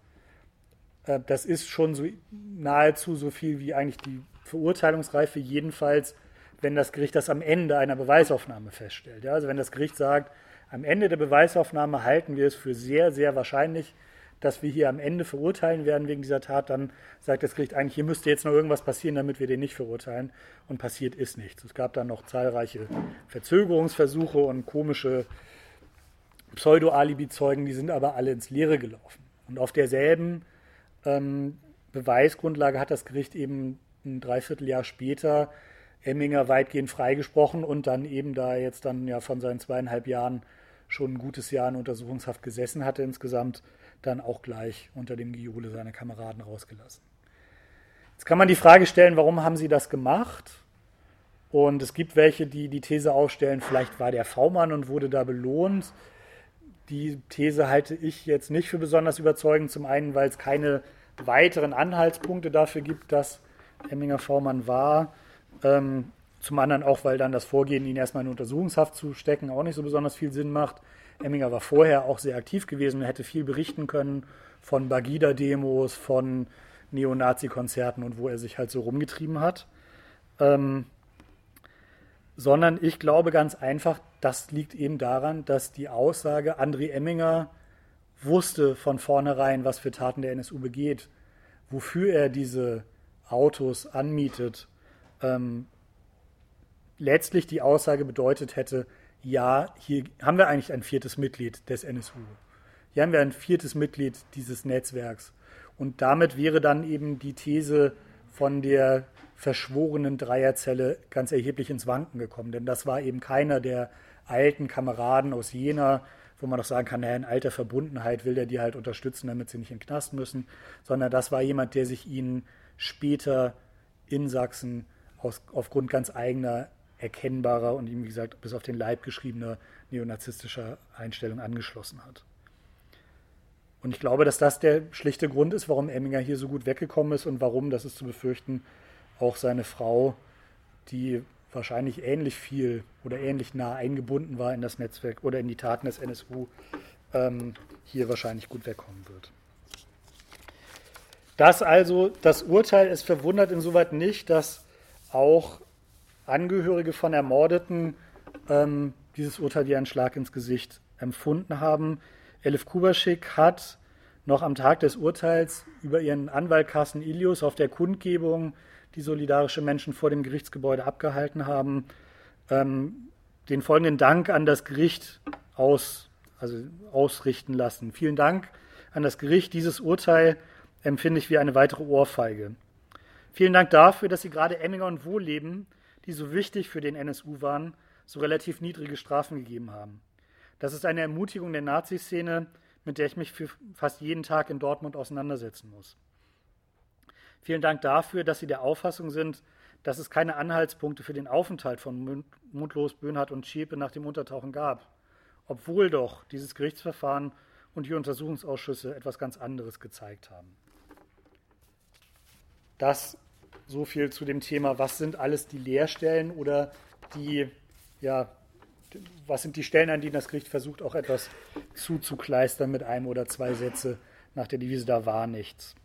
äh, das ist schon so nahezu so viel wie eigentlich die Verurteilungsreife, jedenfalls, wenn das Gericht das am Ende einer Beweisaufnahme feststellt. Ja, also wenn das Gericht sagt, am Ende der Beweisaufnahme halten wir es für sehr, sehr wahrscheinlich, dass wir hier am Ende verurteilen werden wegen dieser Tat. Dann sagt das Gericht eigentlich, hier müsste jetzt noch irgendwas passieren, damit wir den nicht verurteilen. Und passiert ist nichts. Es gab dann noch zahlreiche Verzögerungsversuche und komische Pseudo-Alibi-Zeugen, die sind aber alle ins Leere gelaufen. Und auf derselben ähm, Beweisgrundlage hat das Gericht eben ein Dreivierteljahr später Emminger weitgehend freigesprochen und dann eben, da er jetzt dann ja von seinen zweieinhalb Jahren schon ein gutes Jahr in Untersuchungshaft gesessen hatte insgesamt, dann auch gleich unter dem Gejohle seiner Kameraden rausgelassen. Jetzt kann man die Frage stellen, warum haben sie das gemacht? Und es gibt welche, die die These aufstellen, vielleicht war der V-Mann und wurde da belohnt. Die These halte ich jetzt nicht für besonders überzeugend. Zum einen, weil es keine weiteren Anhaltspunkte dafür gibt, dass Emminger V-Mann war. Ähm, zum anderen auch, weil dann das Vorgehen, ihn erstmal in Untersuchungshaft zu stecken, auch nicht so besonders viel Sinn macht. Emminger war vorher auch sehr aktiv gewesen und hätte viel berichten können von Bagida-Demos, von Neonazi-Konzerten und wo er sich halt so rumgetrieben hat. Ähm, sondern ich glaube ganz einfach, das liegt eben daran, dass die Aussage, André Emminger wusste von vornherein, was für Taten der NSU begeht, wofür er diese Autos anmietet, ähm, letztlich die Aussage bedeutet hätte, ja, hier haben wir eigentlich ein viertes Mitglied des NSU. Hier haben wir ein viertes Mitglied dieses Netzwerks. Und damit wäre dann eben die These von der verschworenen Dreierzelle ganz erheblich ins Wanken gekommen. Denn das war eben keiner der alten Kameraden aus Jena, wo man doch sagen kann, naja, in alter Verbundenheit will der die halt unterstützen, damit sie nicht in den Knast müssen, sondern das war jemand, der sich ihnen später in Sachsen aus, aufgrund ganz eigener, erkennbarer und ihm, wie gesagt, bis auf den Leib geschriebener neonazistischer Einstellung angeschlossen hat. Und ich glaube, dass das der schlichte Grund ist, warum Emminger hier so gut weggekommen ist und warum, das ist zu befürchten, auch seine Frau, die wahrscheinlich ähnlich viel oder ähnlich nah eingebunden war in das Netzwerk oder in die Taten des NSU, ähm, hier wahrscheinlich gut wegkommen wird. Das also, das Urteil, es verwundert insoweit nicht, dass auch Angehörige von Ermordeten ähm, dieses Urteil wie ein Schlag ins Gesicht empfunden haben. Elif Kubaschik hat noch am Tag des Urteils über ihren Anwalt Carsten Ilius auf der Kundgebung die solidarische Menschen vor dem Gerichtsgebäude abgehalten haben, ähm, den folgenden Dank an das Gericht aus, also ausrichten lassen. Vielen Dank an das Gericht. Dieses Urteil empfinde ich wie eine weitere Ohrfeige. Vielen Dank dafür, dass Sie gerade Emminger und Wohlleben, die so wichtig für den NSU waren, so relativ niedrige Strafen gegeben haben. Das ist eine Ermutigung der Nazi-Szene, mit der ich mich für fast jeden Tag in Dortmund auseinandersetzen muss. Vielen Dank dafür, dass Sie der Auffassung sind, dass es keine Anhaltspunkte für den Aufenthalt von Mundlos, Böhnhardt und Schiepe nach dem Untertauchen gab, obwohl doch dieses Gerichtsverfahren und die Untersuchungsausschüsse etwas ganz anderes gezeigt haben. Das so viel zu dem Thema, was sind alles die Leerstellen oder die, ja, was sind die Stellen, an denen das Gericht versucht, auch etwas zuzukleistern mit einem oder zwei Sätze nach der Devise, da war nichts.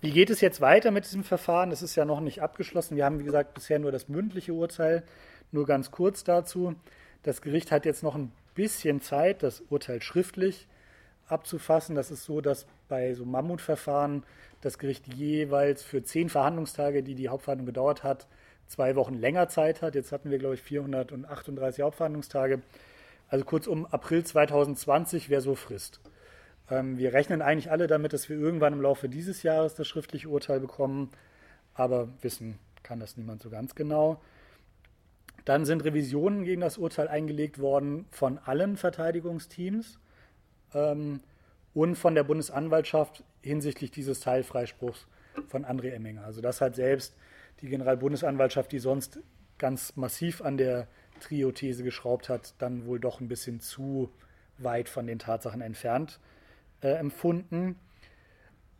Wie geht es jetzt weiter mit diesem Verfahren? Das ist ja noch nicht abgeschlossen. Wir haben, wie gesagt, bisher nur das mündliche Urteil. Nur ganz kurz dazu. Das Gericht hat jetzt noch ein bisschen Zeit, das Urteil schriftlich abzufassen. Das ist so, dass bei so Mammutverfahren das Gericht jeweils für zehn Verhandlungstage, die die Hauptverhandlung gedauert hat, zwei Wochen länger Zeit hat. Jetzt hatten wir, glaube ich, 438 Hauptverhandlungstage. Also kurzum, April 2020 wäre so Frist. Ähm, wir rechnen eigentlich alle damit, dass wir irgendwann im Laufe dieses Jahres das schriftliche Urteil bekommen, aber wissen kann das niemand so ganz genau. Dann sind Revisionen gegen das Urteil eingelegt worden von allen Verteidigungsteams ähm, und von der Bundesanwaltschaft hinsichtlich dieses Teilfreispruchs von André Emminger. Also das hat selbst die Generalbundesanwaltschaft, die sonst ganz massiv an der Trio-These geschraubt hat, dann wohl doch ein bisschen zu weit von den Tatsachen entfernt äh, empfunden.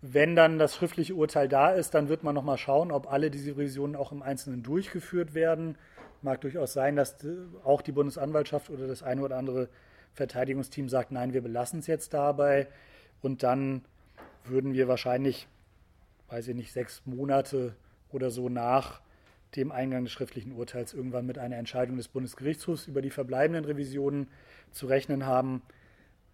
Wenn dann das schriftliche Urteil da ist, dann wird man nochmal schauen, ob alle diese Revisionen auch im Einzelnen durchgeführt werden. Mag durchaus sein, dass äh, auch die Bundesanwaltschaft oder das eine oder andere Verteidigungsteam sagt, nein, wir belassen es jetzt dabei. Und dann würden wir wahrscheinlich, weiß ich nicht, sechs Monate oder so nach dem Eingang des schriftlichen Urteils irgendwann mit einer Entscheidung des Bundesgerichtshofs über die verbleibenden Revisionen zu rechnen haben.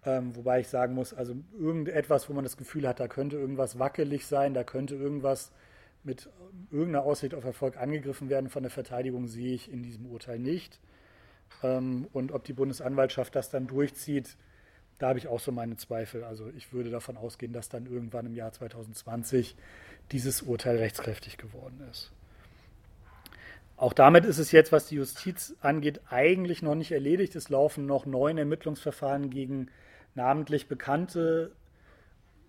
Ähm, wobei ich sagen muss, also irgendetwas, wo man das Gefühl hat, da könnte irgendwas wackelig sein, da könnte irgendwas mit irgendeiner Aussicht auf Erfolg angegriffen werden von der Verteidigung, sehe ich in diesem Urteil nicht. Ähm, und ob die Bundesanwaltschaft das dann durchzieht, da habe ich auch so meine Zweifel. Also ich würde davon ausgehen, dass dann irgendwann im Jahr 2020 dieses Urteil rechtskräftig geworden ist. Auch damit ist es jetzt, was die Justiz angeht, eigentlich noch nicht erledigt. Es laufen noch neun Ermittlungsverfahren gegen namentlich bekannte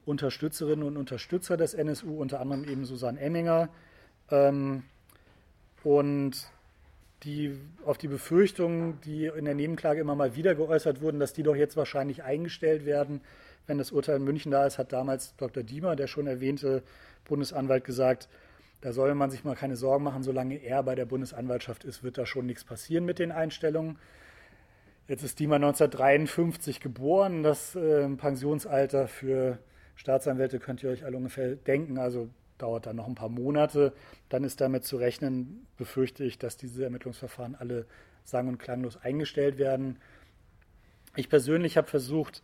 Unterstützerinnen und Unterstützer des NSU, unter anderem eben Susanne Emminger. Ähm, und die, auf die Befürchtungen, die in der Nebenklage immer mal wieder geäußert wurden, dass die doch jetzt wahrscheinlich eingestellt werden, wenn das Urteil in München da ist, hat damals Dr. Diemer, der schon erwähnte Bundesanwalt, gesagt, da soll man sich mal keine Sorgen machen, solange er bei der Bundesanwaltschaft ist, wird da schon nichts passieren mit den Einstellungen. Jetzt ist Diemer 1953 geboren. Das äh, Pensionsalter für Staatsanwälte könnt ihr euch alle ungefähr denken. Also dauert dann noch ein paar Monate. Dann ist damit zu rechnen, befürchte ich, dass diese Ermittlungsverfahren alle sang- und klanglos eingestellt werden. Ich persönlich habe versucht,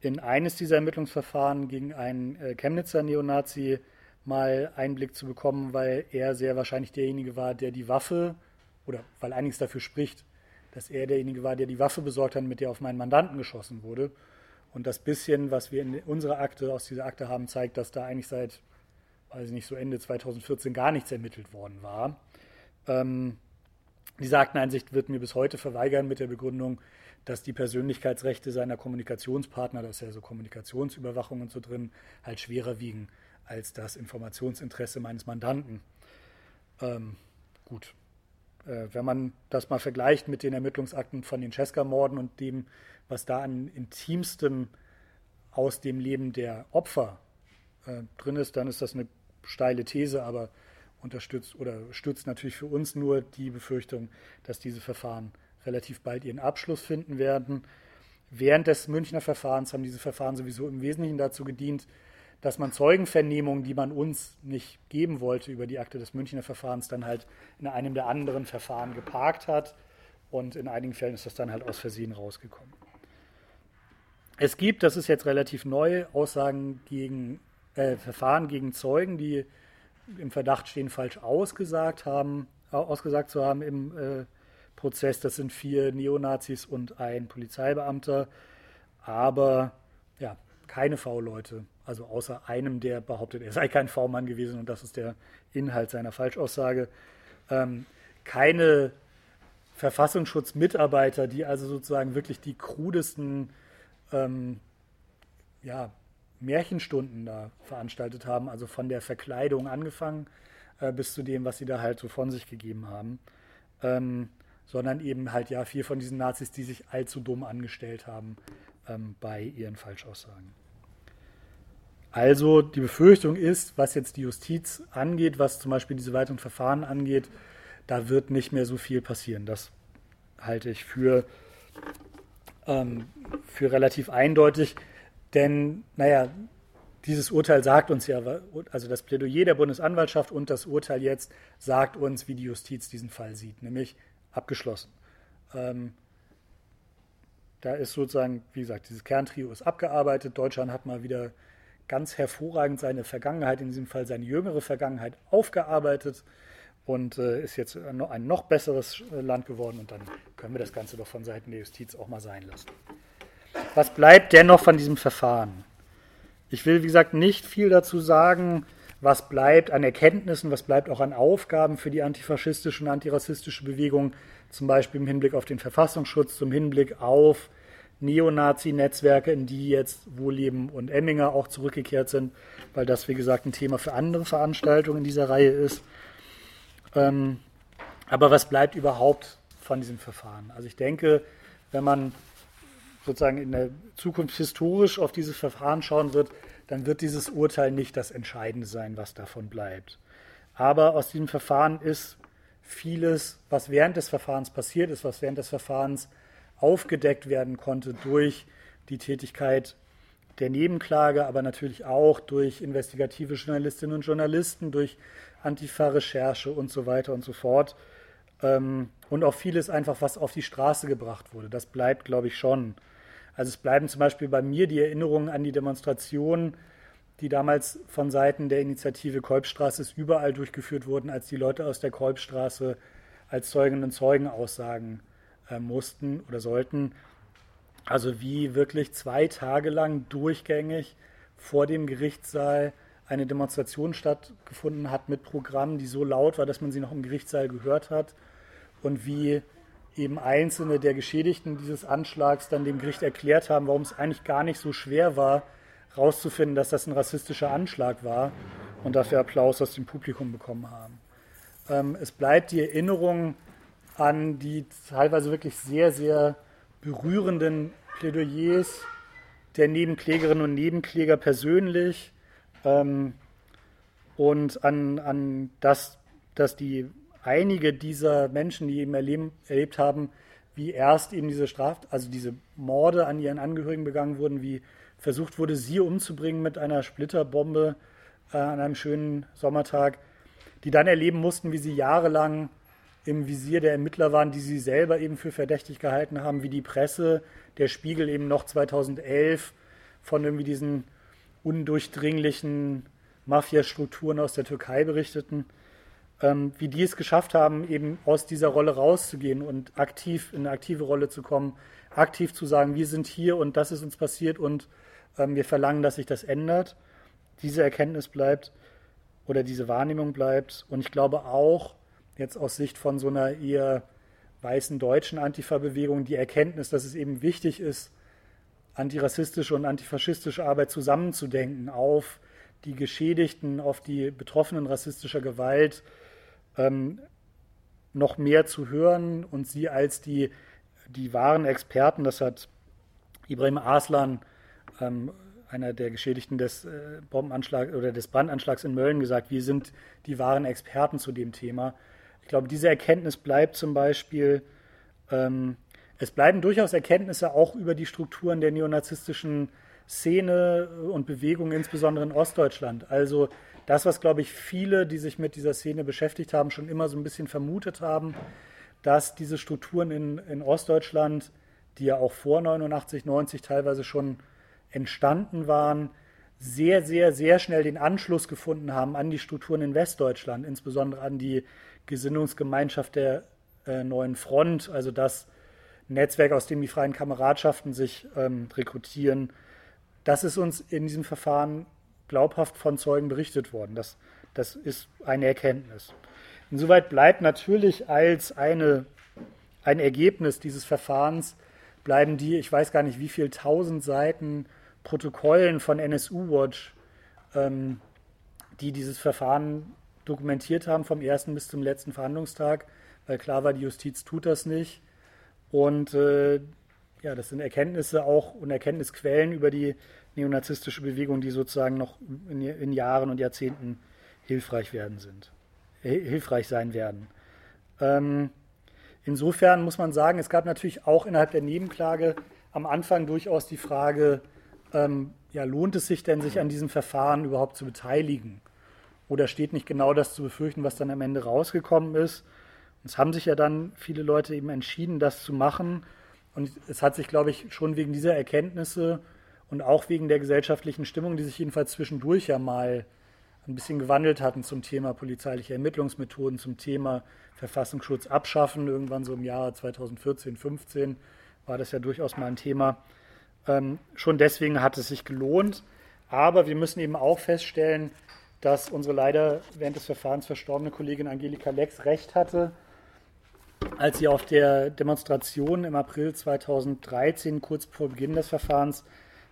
in eines dieser Ermittlungsverfahren gegen einen äh, Chemnitzer Neonazi mal Einblick zu bekommen, weil er sehr wahrscheinlich derjenige war, der die Waffe, oder weil einiges dafür spricht, dass er derjenige war, der die Waffe besorgt hat, mit der auf meinen Mandanten geschossen wurde. Und das bisschen, was wir in unserer Akte, aus dieser Akte haben, zeigt, dass da eigentlich seit, weiß ich nicht, so Ende 2014 gar nichts ermittelt worden war. Ähm, diese Akteneinsicht wird mir bis heute verweigern mit der Begründung, dass die Persönlichkeitsrechte seiner Kommunikationspartner, da ist ja so Kommunikationsüberwachung und so drin, halt schwerer wiegen als das Informationsinteresse meines Mandanten. Ähm, gut, äh, wenn man das mal vergleicht mit den Ermittlungsakten von den Cesca-Morden und dem, was da an intimstem aus dem Leben der Opfer äh, drin ist, dann ist das eine steile These, aber unterstützt oder stützt natürlich für uns nur die Befürchtung, dass diese Verfahren relativ bald ihren Abschluss finden werden. Während des Münchner Verfahrens haben diese Verfahren sowieso im Wesentlichen dazu gedient, dass man Zeugenvernehmungen, die man uns nicht geben wollte über die Akte des Münchner Verfahrens, dann halt in einem der anderen Verfahren geparkt hat. Und in einigen Fällen ist das dann halt aus Versehen rausgekommen. Es gibt, das ist jetzt relativ neu, Aussagen gegen äh, Verfahren gegen Zeugen, die im Verdacht stehen, falsch ausgesagt haben, äh, ausgesagt zu haben im äh, Prozess. Das sind vier Neonazis und ein Polizeibeamter, aber ja, keine V-Leute. Also außer einem, der behauptet, er sei kein V-Mann gewesen und das ist der Inhalt seiner Falschaussage. Ähm, keine Verfassungsschutzmitarbeiter, die also sozusagen wirklich die krudesten ähm, ja, Märchenstunden da veranstaltet haben, also von der Verkleidung angefangen äh, bis zu dem, was sie da halt so von sich gegeben haben. Ähm, sondern eben halt ja vier von diesen Nazis, die sich allzu dumm angestellt haben ähm, bei ihren Falschaussagen. Also die Befürchtung ist, was jetzt die Justiz angeht, was zum Beispiel diese weiteren Verfahren angeht, da wird nicht mehr so viel passieren. Das halte ich für, ähm, für relativ eindeutig. Denn, naja, dieses Urteil sagt uns ja, also das Plädoyer der Bundesanwaltschaft und das Urteil jetzt sagt uns, wie die Justiz diesen Fall sieht, nämlich abgeschlossen. Ähm, da ist sozusagen, wie gesagt, dieses Kerntrio ist abgearbeitet. Deutschland hat mal wieder ganz hervorragend seine Vergangenheit, in diesem Fall seine jüngere Vergangenheit, aufgearbeitet und äh, ist jetzt ein noch besseres äh, Land geworden. Und dann können wir das Ganze doch von Seiten der Justiz auch mal sein lassen. Was bleibt dennoch von diesem Verfahren? Ich will, wie gesagt, nicht viel dazu sagen, was bleibt an Erkenntnissen, was bleibt auch an Aufgaben für die antifaschistische und antirassistische Bewegung, zum Beispiel im Hinblick auf den Verfassungsschutz, zum Hinblick auf Neonazi-Netzwerke, in die jetzt Wohleben und Emminger auch zurückgekehrt sind, weil das, wie gesagt, ein Thema für andere Veranstaltungen in dieser Reihe ist. Ähm, aber was bleibt überhaupt von diesem Verfahren? Also ich denke, wenn man sozusagen in der Zukunft historisch auf dieses Verfahren schauen wird, dann wird dieses Urteil nicht das Entscheidende sein, was davon bleibt. Aber aus diesem Verfahren ist vieles, was während des Verfahrens passiert ist, was während des Verfahrens aufgedeckt werden konnte durch die Tätigkeit der Nebenklage, aber natürlich auch durch investigative Journalistinnen und Journalisten, durch Antifa-Recherche und so weiter und so fort. Ähm, und auch vieles einfach, was auf die Straße gebracht wurde. Das bleibt, glaube ich, schon. Also es bleiben zum Beispiel bei mir die Erinnerungen an die Demonstrationen, die damals von Seiten der Initiative Kolbstraße überall durchgeführt wurden, als die Leute aus der Kolbstraße als Zeuginnen und Zeugen aussagen äh, mussten oder sollten. Also wie wirklich zwei Tage lang durchgängig vor dem Gerichtssaal eine Demonstration stattgefunden hat mit Programmen, die so laut war, dass man sie noch im Gerichtssaal gehört hat und wie eben einzelne der Geschädigten dieses Anschlags dann dem Gericht erklärt haben, warum es eigentlich gar nicht so schwer war, herauszufinden, dass das ein rassistischer Anschlag war und dafür Applaus aus dem Publikum bekommen haben. Ähm, es bleibt die Erinnerung an die teilweise wirklich sehr, sehr berührenden Plädoyers der Nebenklägerinnen und Nebenkläger persönlich ähm, und an, an das, dass die einige dieser Menschen, die eben erleben, erlebt haben, wie erst eben diese Straf, also diese Morde an ihren Angehörigen begangen wurden, wie versucht wurde, sie umzubringen mit einer Splitterbombe äh, an einem schönen Sommertag, die dann erleben mussten, wie sie jahrelang im Visier der Ermittler waren, die sie selber eben für verdächtig gehalten haben, wie die Presse, der Spiegel eben noch 2011 von irgendwie diesen undurchdringlichen Mafiastrukturen aus der Türkei berichteten, ähm, wie die es geschafft haben, eben aus dieser Rolle rauszugehen und aktiv in eine aktive Rolle zu kommen, aktiv zu sagen, wir sind hier und das ist uns passiert und ähm, wir verlangen, dass sich das ändert. Diese Erkenntnis bleibt oder diese Wahrnehmung bleibt. Und ich glaube auch, jetzt aus Sicht von so einer eher weißen deutschen Antifa-Bewegung, die Erkenntnis, dass es eben wichtig ist, antirassistische und antifaschistische Arbeit zusammenzudenken auf die Geschädigten, auf die Betroffenen rassistischer Gewalt, ähm, noch mehr zu hören und sie als die, die wahren Experten, das hat Ibrahim Aslan, ähm, einer der Geschädigten des äh, Bombenanschlags oder des Brandanschlags in Mölln, gesagt, wir sind die wahren Experten zu dem Thema. Ich glaube, diese Erkenntnis bleibt zum Beispiel, ähm, es bleiben durchaus Erkenntnisse auch über die Strukturen der neonazistischen Szene und Bewegung, insbesondere in Ostdeutschland. Also das, was, glaube ich, viele, die sich mit dieser Szene beschäftigt haben, schon immer so ein bisschen vermutet haben, dass diese Strukturen in, in Ostdeutschland, die ja auch vor 89, 90 teilweise schon entstanden waren, sehr, sehr, sehr schnell den Anschluss gefunden haben an die Strukturen in Westdeutschland, insbesondere an die Gesinnungsgemeinschaft der äh, neuen Front, also das Netzwerk, aus dem die freien Kameradschaften sich ähm, rekrutieren. Das ist uns in diesem Verfahren glaubhaft von Zeugen berichtet worden. Das, das ist eine Erkenntnis. Insoweit bleibt natürlich als eine, ein Ergebnis dieses Verfahrens, bleiben die, ich weiß gar nicht wie viel, tausend Seiten Protokollen von NSU Watch, ähm, die dieses Verfahren dokumentiert haben, vom ersten bis zum letzten Verhandlungstag, weil klar war, die Justiz tut das nicht. Und äh, ja, das sind Erkenntnisse auch und Erkenntnisquellen über die neonazistische Bewegung, die sozusagen noch in, in Jahren und Jahrzehnten hilfreich werden sind, äh, hilfreich sein werden. Ähm, insofern muss man sagen, es gab natürlich auch innerhalb der Nebenklage am Anfang durchaus die Frage, ähm, ja, lohnt es sich denn, sich an diesem Verfahren überhaupt zu beteiligen? Oder steht nicht genau das zu befürchten, was dann am Ende rausgekommen ist? Es haben sich ja dann viele Leute eben entschieden, das zu machen. Und es hat sich, glaube ich, schon wegen dieser Erkenntnisse und auch wegen der gesellschaftlichen Stimmung, die sich jedenfalls zwischendurch ja mal ein bisschen gewandelt hatten zum Thema polizeiliche Ermittlungsmethoden, zum Thema Verfassungsschutz abschaffen. Irgendwann so im Jahr 2014, 15 war das ja durchaus mal ein Thema. Ähm, schon deswegen hat es sich gelohnt. Aber wir müssen eben auch feststellen, dass unsere leider während des Verfahrens verstorbene Kollegin Angelika Lex recht hatte, als sie auf der Demonstration im April 2013, kurz vor Beginn des Verfahrens,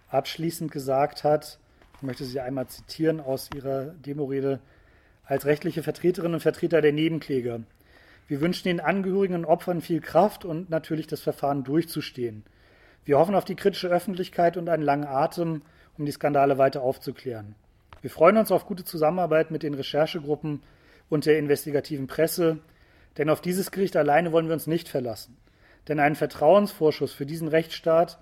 abschließend gesagt hat, ich möchte sie einmal zitieren aus ihrer Demorede, als rechtliche Vertreterinnen und Vertreter der Nebenkläger. Wir wünschen den Angehörigen und Opfern viel Kraft und natürlich das Verfahren durchzustehen. Wir hoffen auf die kritische Öffentlichkeit und einen langen Atem, um die Skandale weiter aufzuklären. Wir freuen uns auf gute Zusammenarbeit mit den Recherchegruppen und der investigativen Presse, denn auf dieses Gericht alleine wollen wir uns nicht verlassen. Denn einen Vertrauensvorschuss für diesen Rechtsstaat,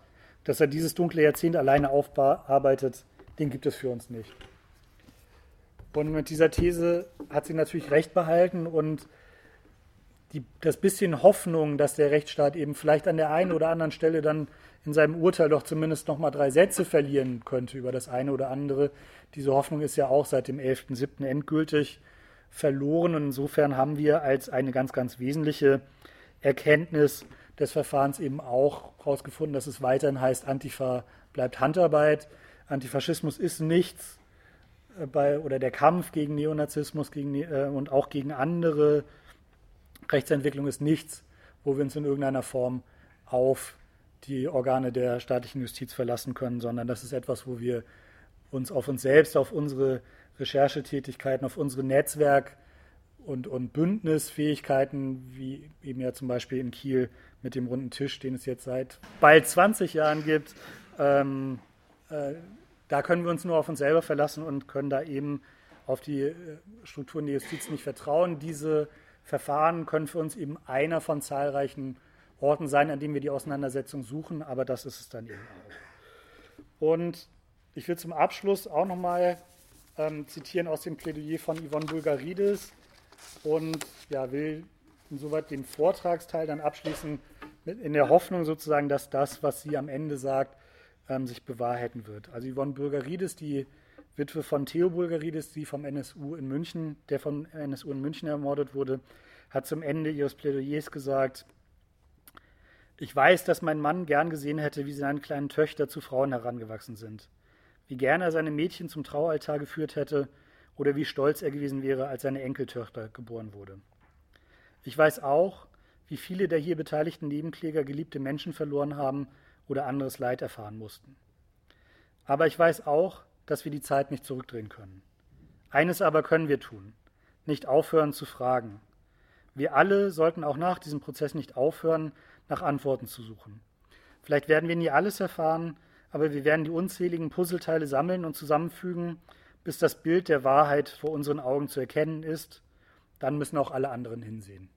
dass er dieses dunkle Jahrzehnt alleine aufarbeitet, den gibt es für uns nicht. Und mit dieser These hat sie natürlich recht behalten und die, das bisschen Hoffnung, dass der Rechtsstaat eben vielleicht an der einen oder anderen Stelle dann in seinem Urteil doch zumindest noch mal drei Sätze verlieren könnte über das eine oder andere. Diese Hoffnung ist ja auch seit dem 11.07. endgültig verloren. Und insofern haben wir als eine ganz, ganz wesentliche Erkenntnis des Verfahrens eben auch herausgefunden, dass es weiterhin heißt, Antifa bleibt Handarbeit. Antifaschismus ist nichts äh, bei, oder der Kampf gegen Neonazismus gegen, äh, und auch gegen andere Rechtsentwicklung ist nichts, wo wir uns in irgendeiner Form auf die Organe der staatlichen Justiz verlassen können, sondern das ist etwas, wo wir uns auf uns selbst, auf unsere Recherchetätigkeiten, auf unsere Netzwerk- und, und Bündnisfähigkeiten, wie eben ja zum Beispiel in Kiel mit dem runden Tisch, den es jetzt seit bald 20 Jahren gibt, ähm, äh, da können wir uns nur auf uns selber verlassen und können da eben auf die äh, Strukturen der Justiz nicht vertrauen. Diese Verfahren können für uns eben einer von zahlreichen Orten sein, an denen wir die Auseinandersetzung suchen, aber das ist es dann eben auch. Und ich will zum Abschluss auch nochmal ähm, zitieren aus dem Plädoyer von Yvonne Bulgaridis und ja, will insoweit den Vortragsteil dann abschließen in der Hoffnung sozusagen, dass das, was sie am Ende sagt, ähm, sich bewahrheiten wird. Also Yvonne Bulgaridis, die Witwe von Theo Bulgaridis, die vom NSU in München, der vom NSU in München ermordet wurde, hat zum Ende ihres Plädoyers gesagt, ich weiß, dass mein Mann gern gesehen hätte, wie seine kleinen Töchter zu Frauen herangewachsen sind, wie gern er seine Mädchen zum Traualtar geführt hätte oder wie stolz er gewesen wäre, als seine Enkeltochter geboren wurde. Ich weiß auch, wie viele der hier beteiligten Nebenkläger geliebte Menschen verloren haben oder anderes Leid erfahren mussten. Aber ich weiß auch, dass wir die Zeit nicht zurückdrehen können. Eines aber können wir tun, nicht aufhören zu fragen. Wir alle sollten auch nach diesem Prozess nicht aufhören, nach Antworten zu suchen. Vielleicht werden wir nie alles erfahren, aber wir werden die unzähligen Puzzleteile sammeln und zusammenfügen, bis das Bild der Wahrheit vor unseren Augen zu erkennen ist. Dann müssen auch alle anderen hinsehen.